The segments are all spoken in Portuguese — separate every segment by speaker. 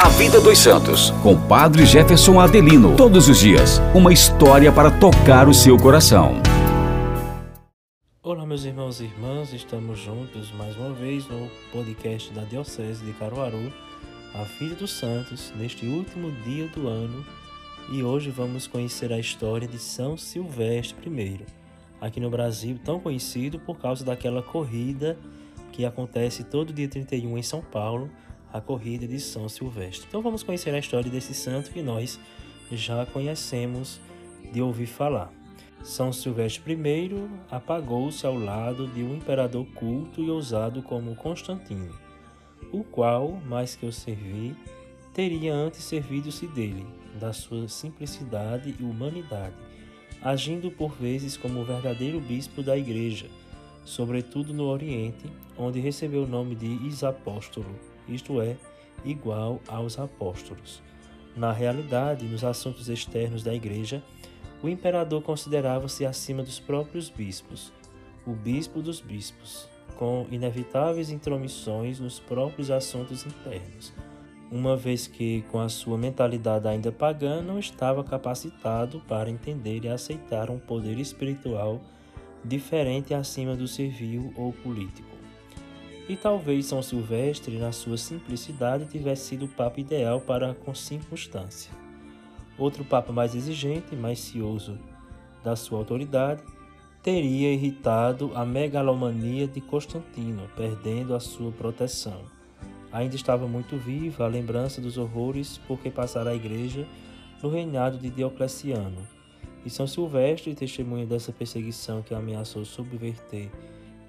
Speaker 1: A Vida dos Santos, com Padre Jefferson Adelino. Todos os dias, uma história para tocar o seu coração.
Speaker 2: Olá, meus irmãos e irmãs, estamos juntos mais uma vez no podcast da Diocese de Caruaru, A Vida dos Santos, neste último dia do ano. E hoje vamos conhecer a história de São Silvestre I, aqui no Brasil, tão conhecido por causa daquela corrida que acontece todo dia 31 em São Paulo a corrida de São Silvestre. Então vamos conhecer a história desse santo que nós já conhecemos de ouvir falar. São Silvestre I apagou-se ao lado de um imperador culto e ousado como Constantino, o qual, mais que o servir, teria antes servido-se dele, da sua simplicidade e humanidade, agindo por vezes como o verdadeiro bispo da Igreja, sobretudo no Oriente, onde recebeu o nome de Isapóstolo isto é, igual aos apóstolos. Na realidade, nos assuntos externos da Igreja, o imperador considerava-se acima dos próprios bispos, o bispo dos bispos, com inevitáveis intromissões nos próprios assuntos internos, uma vez que, com a sua mentalidade ainda pagã, não estava capacitado para entender e aceitar um poder espiritual diferente acima do civil ou político. E talvez São Silvestre, na sua simplicidade, tivesse sido o Papa ideal para a circunstância. Outro Papa mais exigente, mais cioso da sua autoridade, teria irritado a megalomania de Constantino, perdendo a sua proteção. Ainda estava muito viva a lembrança dos horrores por que passara a Igreja no reinado de Diocleciano. E São Silvestre, testemunha dessa perseguição que ameaçou subverter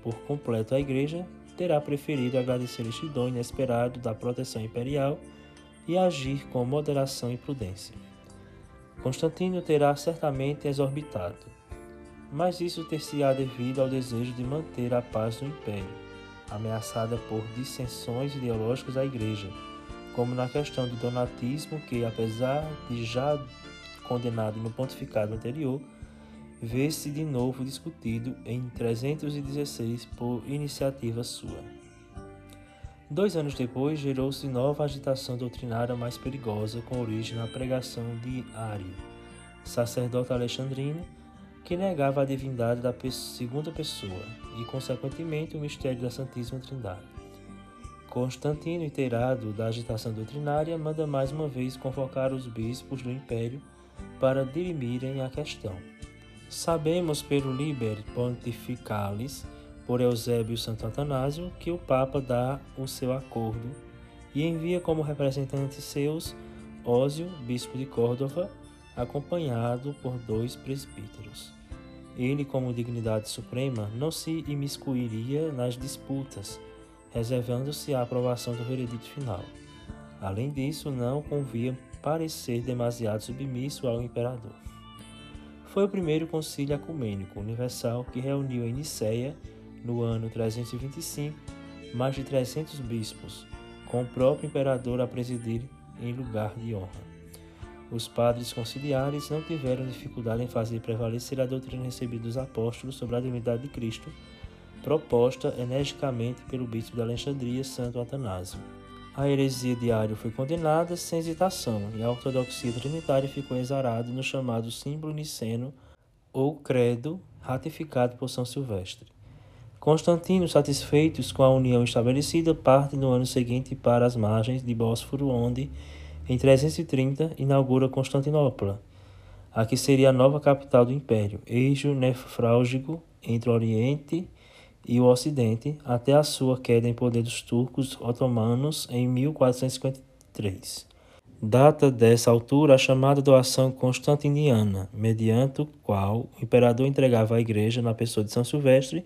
Speaker 2: por completo a Igreja, terá preferido agradecer este dom inesperado da proteção imperial e agir com moderação e prudência. Constantino terá certamente exorbitado, mas isso ter-se-á devido ao desejo de manter a paz no império, ameaçada por dissensões ideológicas da Igreja, como na questão do donatismo, que, apesar de já condenado no pontificado anterior, vê-se de novo discutido em 316 por iniciativa sua. Dois anos depois, gerou-se nova agitação doutrinária mais perigosa, com origem na pregação de Ário, sacerdote alexandrino, que negava a divindade da segunda pessoa e, consequentemente, o mistério da Santíssima Trindade. Constantino, inteirado da agitação doutrinária, manda mais uma vez convocar os bispos do império para dirimirem a questão. Sabemos pelo Liber Pontificalis, por Eusébio Santo Atanásio, que o Papa dá o seu acordo e envia como representantes seus Ósio, bispo de Córdoba, acompanhado por dois presbíteros. Ele, como dignidade suprema, não se imiscuiria nas disputas, reservando-se a aprovação do veredito final. Além disso, não convia parecer demasiado submisso ao imperador foi o primeiro concílio ecumênico universal que reuniu em Nicéia, no ano 325, mais de 300 bispos, com o próprio imperador a presidir em lugar de honra. Os padres conciliares não tiveram dificuldade em fazer prevalecer a doutrina recebida dos apóstolos sobre a divindade de Cristo, proposta energicamente pelo bispo de Alexandria, Santo Atanásio. A heresia de Ario foi condenada sem hesitação e a ortodoxia trinitária ficou exarada no chamado símbolo niceno ou credo ratificado por São Silvestre. Constantino, satisfeitos com a união estabelecida, parte no ano seguinte para as margens de Bósforo, onde, em 330, inaugura Constantinopla, a que seria a nova capital do império, eixo nefrálgico entre Oriente e o Ocidente até a sua queda em poder dos turcos otomanos em 1453. Data dessa altura a chamada doação constantiniana, mediante o qual o imperador entregava à igreja, na pessoa de São Silvestre,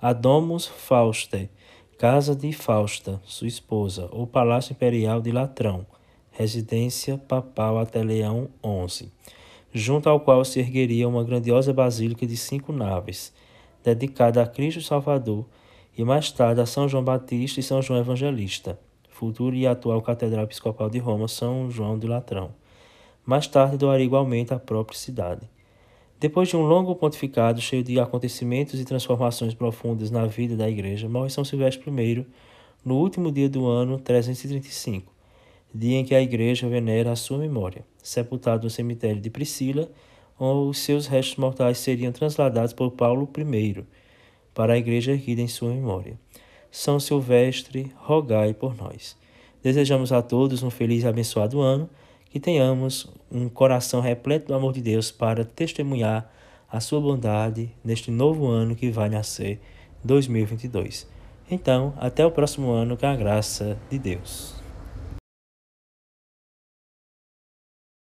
Speaker 2: a Domus Faustae, casa de Fausta, sua esposa, ou Palácio Imperial de Latrão, residência papal até Leão XI, junto ao qual se ergueria uma grandiosa basílica de cinco naves, dedicada a Cristo Salvador, e mais tarde a São João Batista e São João Evangelista, futuro e atual Catedral Episcopal de Roma, São João de Latrão. Mais tarde doaria igualmente a própria cidade. Depois de um longo pontificado cheio de acontecimentos e transformações profundas na vida da Igreja, morre São Silvestre I no último dia do ano 335, dia em que a igreja venera a sua memória, sepultado no cemitério de Priscila, os seus restos mortais seriam transladados por Paulo I para a igreja erguida em sua memória. São Silvestre, rogai por nós. Desejamos a todos um feliz e abençoado ano, que tenhamos um coração repleto do amor de Deus para testemunhar a sua bondade neste novo ano que vai nascer, 2022. Então, até o próximo ano, com a graça de Deus.